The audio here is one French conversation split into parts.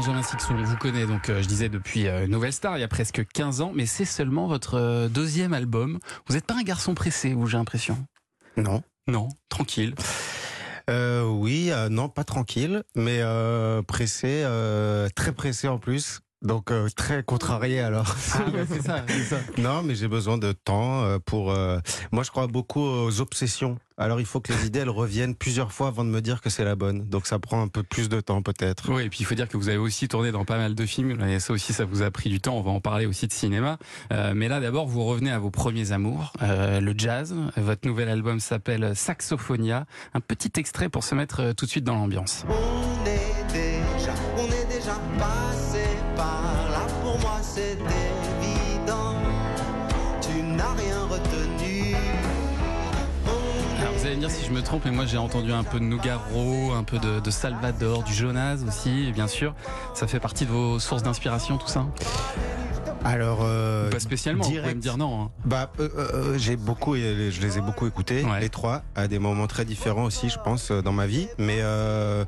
Benjamin Sixon, on vous connaît donc, euh, je disais, depuis euh, Nouvelle Star, il y a presque 15 ans, mais c'est seulement votre euh, deuxième album. Vous n'êtes pas un garçon pressé, vous, j'ai l'impression Non. Non, tranquille. Oui, non, pas tranquille, mais pressé, très pressé en plus. Donc euh, très contrarié alors. Ah, ouais, c'est ça, non, mais j'ai besoin de temps euh, pour. euh, Moi, je crois beaucoup aux obsessions. Alors, il faut que les idées elles reviennent plusieurs fois avant de me dire que c'est la bonne. Donc, ça prend un peu plus de temps peut-être. Oui, et puis il faut dire que vous avez aussi tourné dans pas mal de films, et ça aussi, ça vous a pris du temps, on va en parler aussi de cinéma. Euh, mais là, d'abord, vous revenez à vos premiers amours, euh, le jazz. Votre nouvel album s'appelle Saxophonia. Un petit extrait pour se mettre tout de suite dans l'ambiance. On est déjà, on est déjà passé Me dire si je me trompe, mais moi j'ai entendu un peu de Nougaro, un peu de, de Salvador, du Jonas aussi, et bien sûr. Ça fait partie de vos sources d'inspiration, tout ça Alors, euh, Pas spécialement, vous pouvez me dire non. hein. Bah, euh, euh, j'ai beaucoup, je les ai beaucoup écoutés, Ouais. les trois, à des moments très différents aussi, je pense, euh, dans ma vie. Mais euh,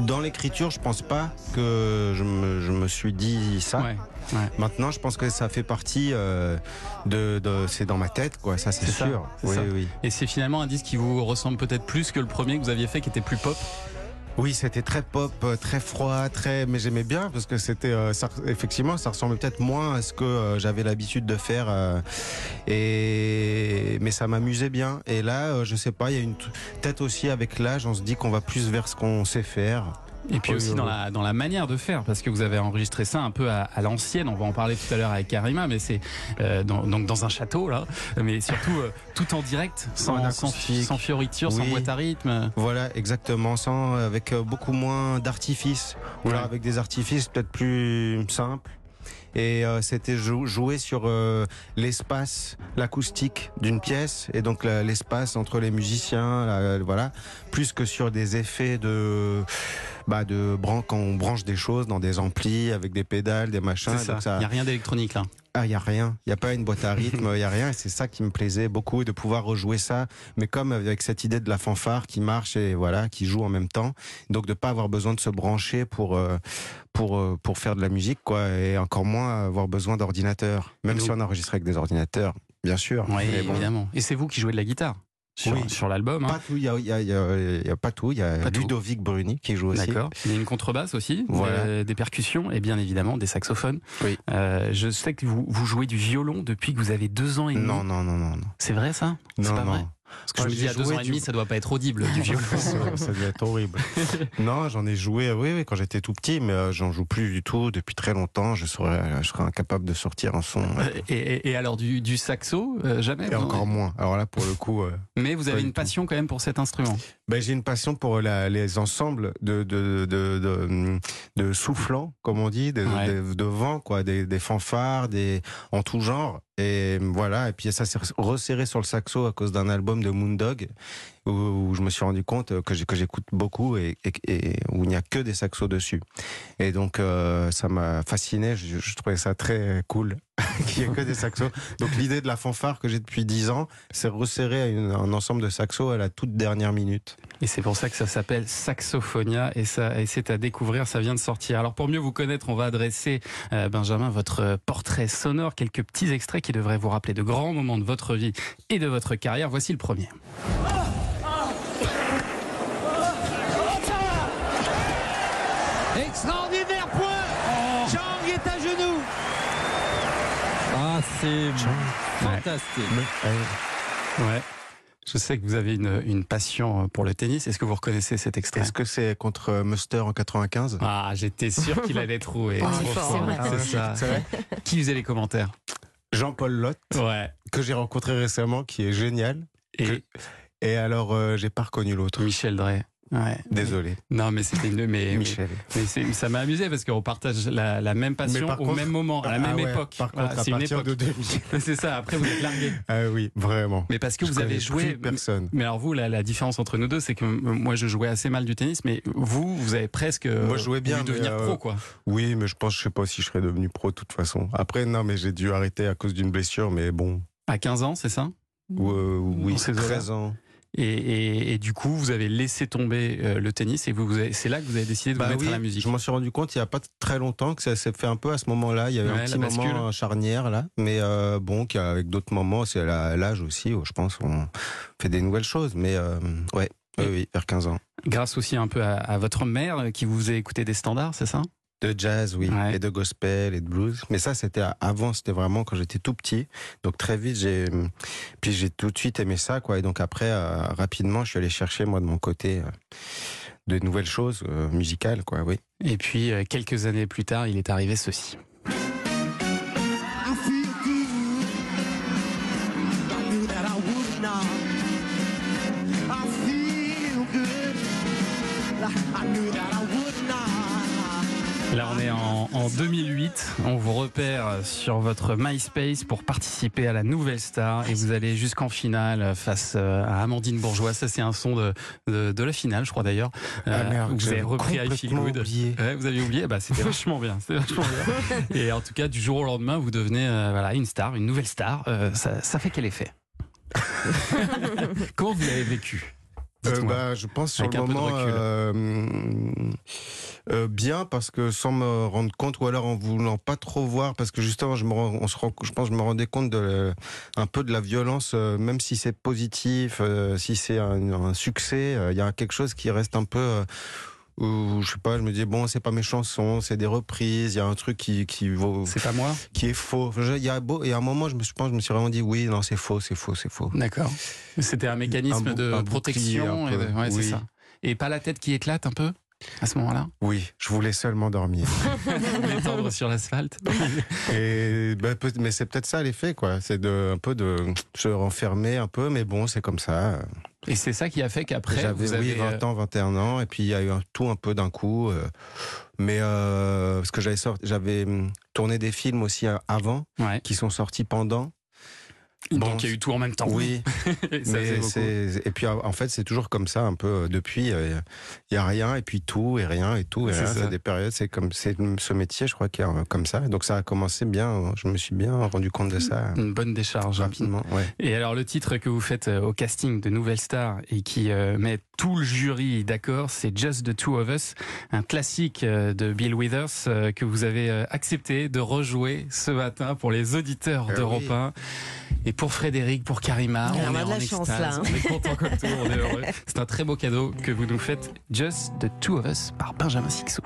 dans l'écriture, je pense pas que je me, je me suis dit ça. Ouais, ouais. Maintenant, je pense que ça fait partie euh, de, de- c'est dans ma tête, quoi. Ça, c'est ça, sûr. c'est oui, ça. oui. Et c'est finalement un disque qui vous ressemble peut-être plus que le premier que vous aviez fait qui était plus pop. Oui, c'était très pop, euh, très froid, très. Mais j'aimais bien parce que c'était, euh, effectivement, ça ressemblait peut-être moins à ce que euh, j'avais l'habitude de faire. euh, et mais ça m'amusait bien. Et là, je sais pas, il y a une peut-être aussi avec l'âge, on se dit qu'on va plus vers ce qu'on sait faire. Et puis Oui, aussi dans la, dans la manière de faire, parce que vous avez enregistré ça un peu à, à l'ancienne, on va en parler tout à l'heure avec Karima, mais c'est euh, dans, donc dans un château là, mais surtout euh, tout en direct, sans, sans, sans fioriture, sans boîte à rythme. Voilà, exactement, sans avec euh, beaucoup moins d'artifices, ou alors avec des artifices peut-être plus simples. Et euh, c'était jou- jouer sur euh, l'espace, l'acoustique d'une pièce, et donc l'espace entre les musiciens, la- voilà, plus que sur des effets de, bah, de bran quand on branche des choses dans des amplis avec des pédales, des machins. Ça. Il n'y a rien d'électronique là. ah, il y a rien. Il y a pas une boîte à rythme, il y a rien. Et c'est ça qui me plaisait beaucoup de pouvoir rejouer ça, mais comme avec cette idée de la fanfare qui marche et voilà, qui joue en même temps. Donc de pas avoir besoin de se brancher pour euh, pour euh, pour faire de la musique, quoi, et encore moins avoir besoin d'ordinateur. Même Donc- si on enregistre avec des ordinateurs, bien sûr. Oui, bon. évidemment. Et c'est vous qui jouez de la guitare sur, Oui. sur l'album. hein. Pas tout. Il y a, y a- y a- il y a pas tout. Il y a. Ludovic Bruni qui joue aussi. D'accord. Il y a une contrebasse aussi, Voilà. euh, des percussions et bien évidemment des saxophones. Oui. Euh, je sais que vous, vous jouez du violon depuis que vous avez deux ans et demi. Non, non, non, non, non. C'est vrai ça? C'est Non, pas vrai non. Parce que je me dis à deux ans et du- demi, ça doit pas être audible du violon. ça, ça devait être horrible. non, j'en ai joué, oui, oui, quand j'étais tout petit, mais euh, j'en joue plus du tout depuis très longtemps. Je serais, je serais incapable de sortir un son. euh, Et, et- et alors du, du saxo, euh, jamais Et encore moins. Alors là, pour le coup, euh, Mais vous avez du une passion quand même pour cet instrument. Ben, j'ai une passion pour la- les ensembles de, de, de, de, de soufflants, comme on dit, de, Ouais. de, vent, quoi, des, des fanfares, des, en tout genre. Et voilà, et puis ça s'est resserré sur le saxo à cause d'un album de Moondog, où, où je me suis rendu compte que j'écoute beaucoup et, et- et où il n'y a que des saxos dessus. Et donc euh, ça m'a fasciné, je, je trouvais ça très cool n'y ait que des saxos. Donc l'idée de la fanfare que j'ai depuis 10 ans, c'est resserrer un ensemble de saxos à la toute dernière minute. Et c'est pour ça que ça s'appelle Saxophonia et, et c'est à découvrir, ça vient de sortir. Alors pour mieux vous connaître, on va adresser, euh, Benjamin, votre euh, portrait sonore, quelques petits extraits qui devraient vous rappeler de grands moments de votre vie et de votre carrière. Voici le premier. Extraordinaire point Chang est à genoux Ah, c'est fantastique. Ouais. Je sais que vous avez une, une passion euh, pour le tennis. Est-ce que vous reconnaissez cet extrait? Est-ce que c'est contre euh, Muster en 95 Ah, j'étais sûr qu'il allait trouver. Oh, Trop c'est ça. C'est vrai Qui faisait les commentaires? Jean-Paul Lotte, Ouais. que j'ai rencontré récemment, qui est génial. Et? Et alors, euh, j'ai pas reconnu l'autre. Michel Drey. Ouais. Désolé, Non, mais c'était une. Mais, Michel. Mais ça m'a amusé parce qu'on partage la, la même passion au contre- même moment, à la Ah même ouais, époque. Par contre, à c'est une époque. de 2000. C'est ça, après vous êtes largué. Ah oui, vraiment. Mais parce que Je vous avez joué. personne. Mais alors vous, la, la différence entre nous deux, c'est que euh, moi je jouais assez mal du tennis, mais vous, vous avez presque Moi, je jouais bien, devenir euh, pro, quoi. Oui, mais je pense, je sais pas si je serais devenu pro de toute façon. Après, non, mais j'ai dû arrêter à cause d'une blessure, mais bon. À 15 ans, c'est ça? Ou, euh, oui, Dans ces eaux-là. 13 ans. Et, et- et du coup, vous avez laissé tomber euh, le tennis et vous, vous avez- c'est là que vous avez décidé de vous Bah mettre oui, à la musique. Je m'en suis rendu compte il y a pas très longtemps que ça s'est fait un peu à ce moment-là. Il y a eu Ouais, un petit moment charnière là, mais euh, bon, avec d'autres moments, c'est à l'âge aussi. où je pense on fait des nouvelles choses. Mais euh, ouais, oui, oui, vers 15 ans. Grâce aussi un peu à, à votre mère qui vous faisait écouter des standards, c'est ça? De jazz, oui, Ouais. et de gospel et de blues. Mais ça, c'était avant, c'était vraiment quand j'étais tout petit. Donc très vite, j'ai, puis j'ai tout de suite aimé ça, quoi. Et donc après, euh, rapidement, je suis allé chercher moi de mon côté euh, de nouvelles choses euh, musicales, quoi. Oui. Et puis, euh, quelques années plus tard, il est arrivé ceci. I feel good. I knew that I Là, on est en, en 2008. On vous repère sur votre MySpace pour participer à la Nouvelle Star et vous allez jusqu'en finale face euh, à Amandine Bourgeois. Ça, c'est un son de, de, de la finale, je crois d'ailleurs. Euh, Ah, merde, vous avez j'avais repris I Feel Good. oublié. Ouais, vous aviez oublié, bah, c'était vachement bien. C'était vachement bien. Et en tout cas, du jour au lendemain, vous devenez euh, voilà, une star, une nouvelle star. Euh, ça, ça fait quel effet? Comment vous l'avez vécu? Euh, Dites-moi. bah, je pense sur Avec le moment euh, euh, bien parce que sans me rendre compte ou alors en voulant pas trop voir parce que justement je me on se rend, je pense que je me rendais compte de un peu de la violence euh, même si c'est positif euh, si c'est un, un succès euh, il y a quelque chose qui reste un peu euh, où je sais pas je me dis bon c'est pas mes chansons c'est des reprises il y a un truc qui qui vaut C'est pas moi qui est faux il y a beau et à un moment je me je pense je me suis vraiment dit oui non c'est faux c'est faux c'est faux D'accord. C'était un mécanisme Un de un protection. et de- c'est Oui. ça. Et pas la tête qui éclate un peu? À ce moment-là oui je voulais seulement dormir M'étendre sur l'asphalte Et bah, peut- mais c'est peut-être ça l'effet, quoi. C'est de un peu de se renfermer un peu, mais bon, c'est comme ça. Et c'est ça qui a fait qu'après, J'avais oui, avez... 20 ans, 21 ans, et puis il y a eu un, tout un peu d'un coup. euh, mais euh, parce que j'avais sorti, j'avais hum, tourné des films aussi euh, avant, euh, ouais. qui sont sortis pendant. Donc il y a eu tout en même temps. Oui, Et ça mais et puis en fait c'est toujours comme ça un peu euh, depuis il y a rien et puis tout et rien et tout et C'est rien. ça. Des périodes c'est comme c'est ce métier je crois qui est euh, comme ça donc ça a commencé bien je me suis bien rendu compte de ça Une bonne décharge. rapidement ouais Et alors le titre que vous faites euh, au casting de Nouvelle Star et qui euh, met tout le jury d'accord, c'est Just the Two of Us, un classique euh, de Bill Withers euh, que vous avez euh, accepté de rejouer ce matin pour les auditeurs d'Europe oui. 1 et pour Frédéric, pour Karima. On est a de la chance, extase, là, hein. On est content comme tout, on est heureux. C'est un très beau cadeau que vous nous faites. Just the Two of Us par Benjamin Sixou.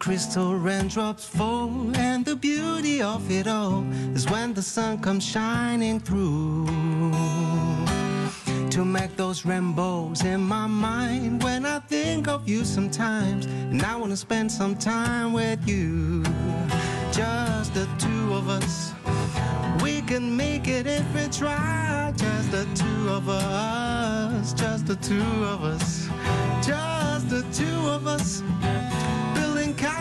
Crystal raindrops fall, and the beauty of it all is when the sun comes shining through. To make those rainbows in my mind when I think of you sometimes, and I wanna spend some time with you. Just the two of us. We can make it if we try. Just the two of us. Just the two of us. Just the two of us.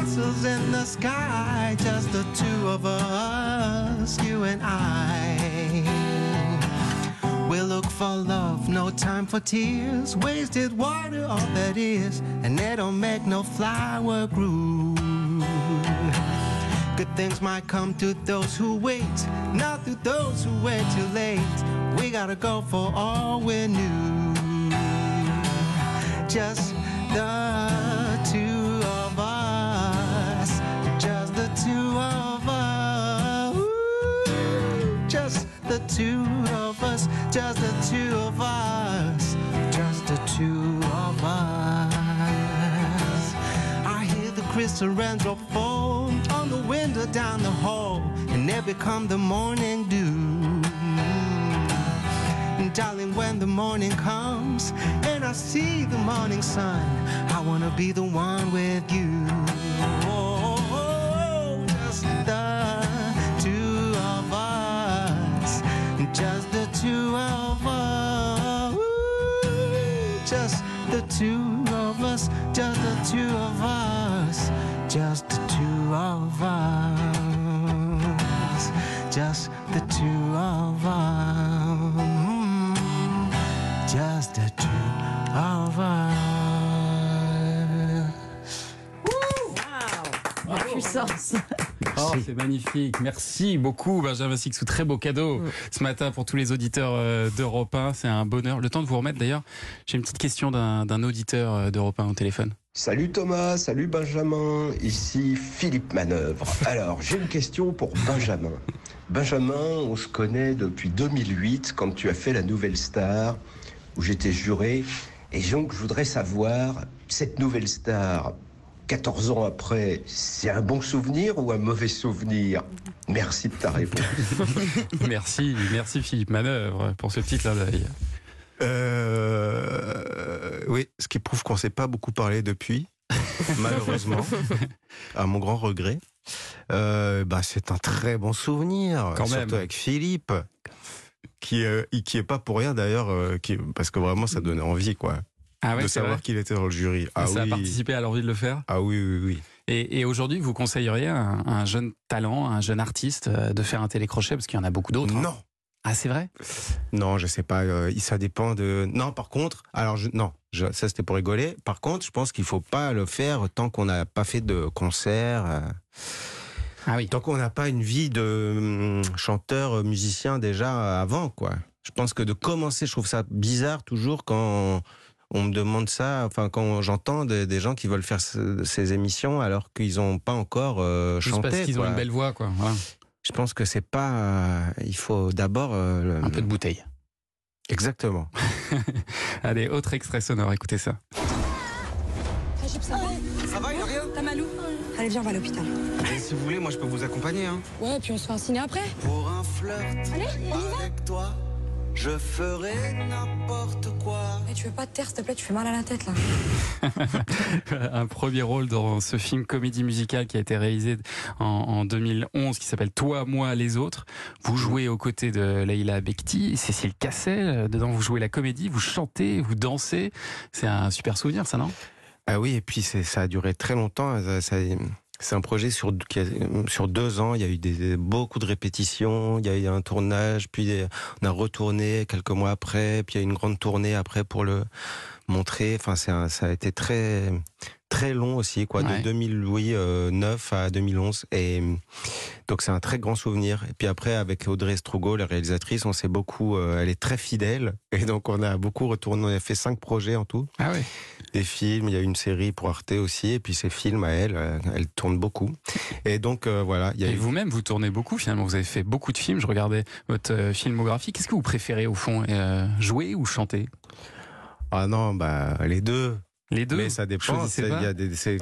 Castles in the sky. Just the two of us. You and I. We'll look for love, no time for tears. Wasted water, all that is. And they don't make no flower grow. Good things might come to those who wait, not to those who wait too late. We gotta go for all we knew. Just the just the two of us, just the two of us. I hear the crystal raindrop fall on the window down the hall, and they become the morning dew. And darling, when the morning comes and I see the morning sun, I wanna be the one with you. Just the two of us. Just the two of us. Just the two of us. Just the two of us. Just the two of us. Just the two of us. Wow. Yourselves. Oh, c'est magnifique. Merci beaucoup, Benjamin Sixou. Très beau cadeau Mm. ce matin pour tous les auditeurs euh, d'Europe 1. C'est un bonheur. Le temps de vous remettre d'ailleurs. J'ai une petite question d'un d'un auditeur euh, d'Europe 1 au téléphone. Salut Thomas, salut Benjamin, ici Philippe Manœuvre. Alors, j'ai une question pour Benjamin. Benjamin, on se connaît depuis 2008 quand tu as fait la Nouvelle Star, où j'étais juré. Et donc, je voudrais savoir, cette Nouvelle Star, 14 ans après, c'est un bon souvenir ou un mauvais souvenir? Merci de ta réponse. Merci, merci Philippe Manœuvre pour ce petit clin d'œil. Euh, oui, ce qui prouve qu'on s'est pas beaucoup parlé depuis, malheureusement, à mon grand regret. Euh, bah, c'est un très bon souvenir, Quand surtout même. avec Philippe, qui euh, qui est pas pour rien d'ailleurs, euh, parce que vraiment ça donnait envie quoi, Ah ouais, de savoir qu'il était dans le jury. Ah ça a participé à l'envie de le faire? ah oui, oui, oui. Et, et aujourd'hui, vous conseilleriez à un, à un jeune talent, à un jeune artiste euh, de faire un télécrochet? Parce qu'il y en a beaucoup d'autres. hein. Non, Ah, c'est vrai? Non, je sais pas. euh, ça dépend de. Non, par contre, alors je, non, je- ça c'était pour rigoler. Par contre, je pense qu'il faut pas le faire tant qu'on n'a pas fait de concert. euh, Ah oui. Tant qu'on n'a pas une vie de hum, chanteur, musicien déjà avant, quoi. Je pense que de commencer, je trouve ça bizarre toujours quand on me demande ça, enfin quand j'entends des, des gens qui veulent faire ce- ces émissions alors qu'ils n'ont pas encore euh, Juste chanté. parce qu'ils ont une belle voix, quoi. Je pense que c'est pas. euh, il faut d'abord. euh, le- Un peu de bouteille. Exactement. Allez, autre extrait sonore, écoutez ça. Ça va, il a rien T'as mal où Allez, viens, on va à l'hôpital. Si vous voulez, moi je peux vous accompagner. Hein. Ouais, puis on se fait un ciné après. Pour un flirt Allez, on y va avec toi, je ferai n'importe quoi. Eh, tu veux pas te taire, s'il te plaît, tu fais mal à la tête là. un premier rôle dans ce film comédie musicale qui a été réalisé en, en 2011 qui s'appelle Toi, moi, les autres. Vous jouez aux côtés de Leila Bekti, Cécile Cassel. Dedans, vous jouez la comédie, vous chantez, vous dansez. C'est un super souvenir, ça, non? Ah oui, et puis c'est- ça a duré très longtemps. Ça- ça- c'est un projet sur, qui a- sur deux ans. Il y a eu des, beaucoup de répétitions, il y a eu un tournage, puis on a retourné quelques mois après, puis il y a eu une grande tournée après pour le montrer. Enfin, c'est un- ça a été très très long aussi, quoi, Ouais. de 2009 à 2011. Et donc c'est un très grand souvenir. Et puis après, avec Audrey Strogo, la réalisatrice, on s'est beaucoup. euh, elle est très fidèle, et donc on a beaucoup retourné. On a fait cinq projets en tout Ah oui. Des films, il y a une série pour Arte aussi, et puis ces films à elle, euh, elle tourne beaucoup. Et donc euh, voilà, il y a Et eu... vous-même, vous tournez beaucoup finalement. Vous avez fait beaucoup de films. Je regardais votre euh, filmographie. Qu'est-ce que vous préférez au fond euh, Jouer ou chanter? Ah non, bah les deux. Les deux Mais ça dépend. Y a des, c'est-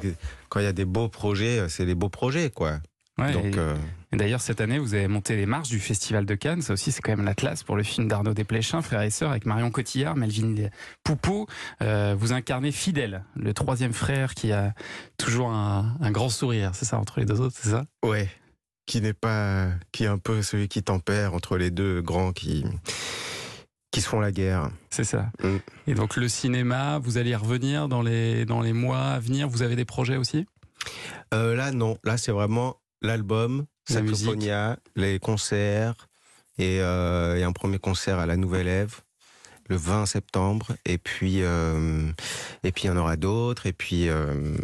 quand il y a des beaux projets, c'est les beaux projets, quoi. Ouais, donc euh, Et D'ailleurs, cette année, vous avez monté les marches du Festival de Cannes. Ça aussi, c'est quand même la classe pour le film d'Arnaud Desplechin, frère et sœur, avec Marion Cotillard, Melvin Poupeau. Euh, vous incarnez Fidèle, le troisième frère qui a toujours un, un grand sourire. C'est ça, entre les deux autres, c'est ça? Ouais, qui n'est pas, qui est un peu celui qui tempère entre les deux grands qui qui se font la guerre. C'est ça. Mm. Et donc, le cinéma, vous allez y revenir dans les, dans les mois à venir? Vous avez des projets aussi? Euh, là, non. Là, c'est vraiment l'album, Saxophonia, les concerts et, euh, et un premier concert à la Nouvelle Ève le 20 septembre. Et puis, euh, et puis il y en aura d'autres. Et puis euh,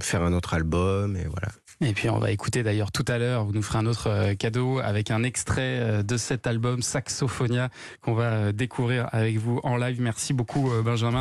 faire un autre album. Et voilà. Et puis on va écouter d'ailleurs tout à l'heure, vous nous ferez un autre cadeau avec un extrait de cet album Saxophonia qu'on va découvrir avec vous en live. Merci beaucoup Benjamin.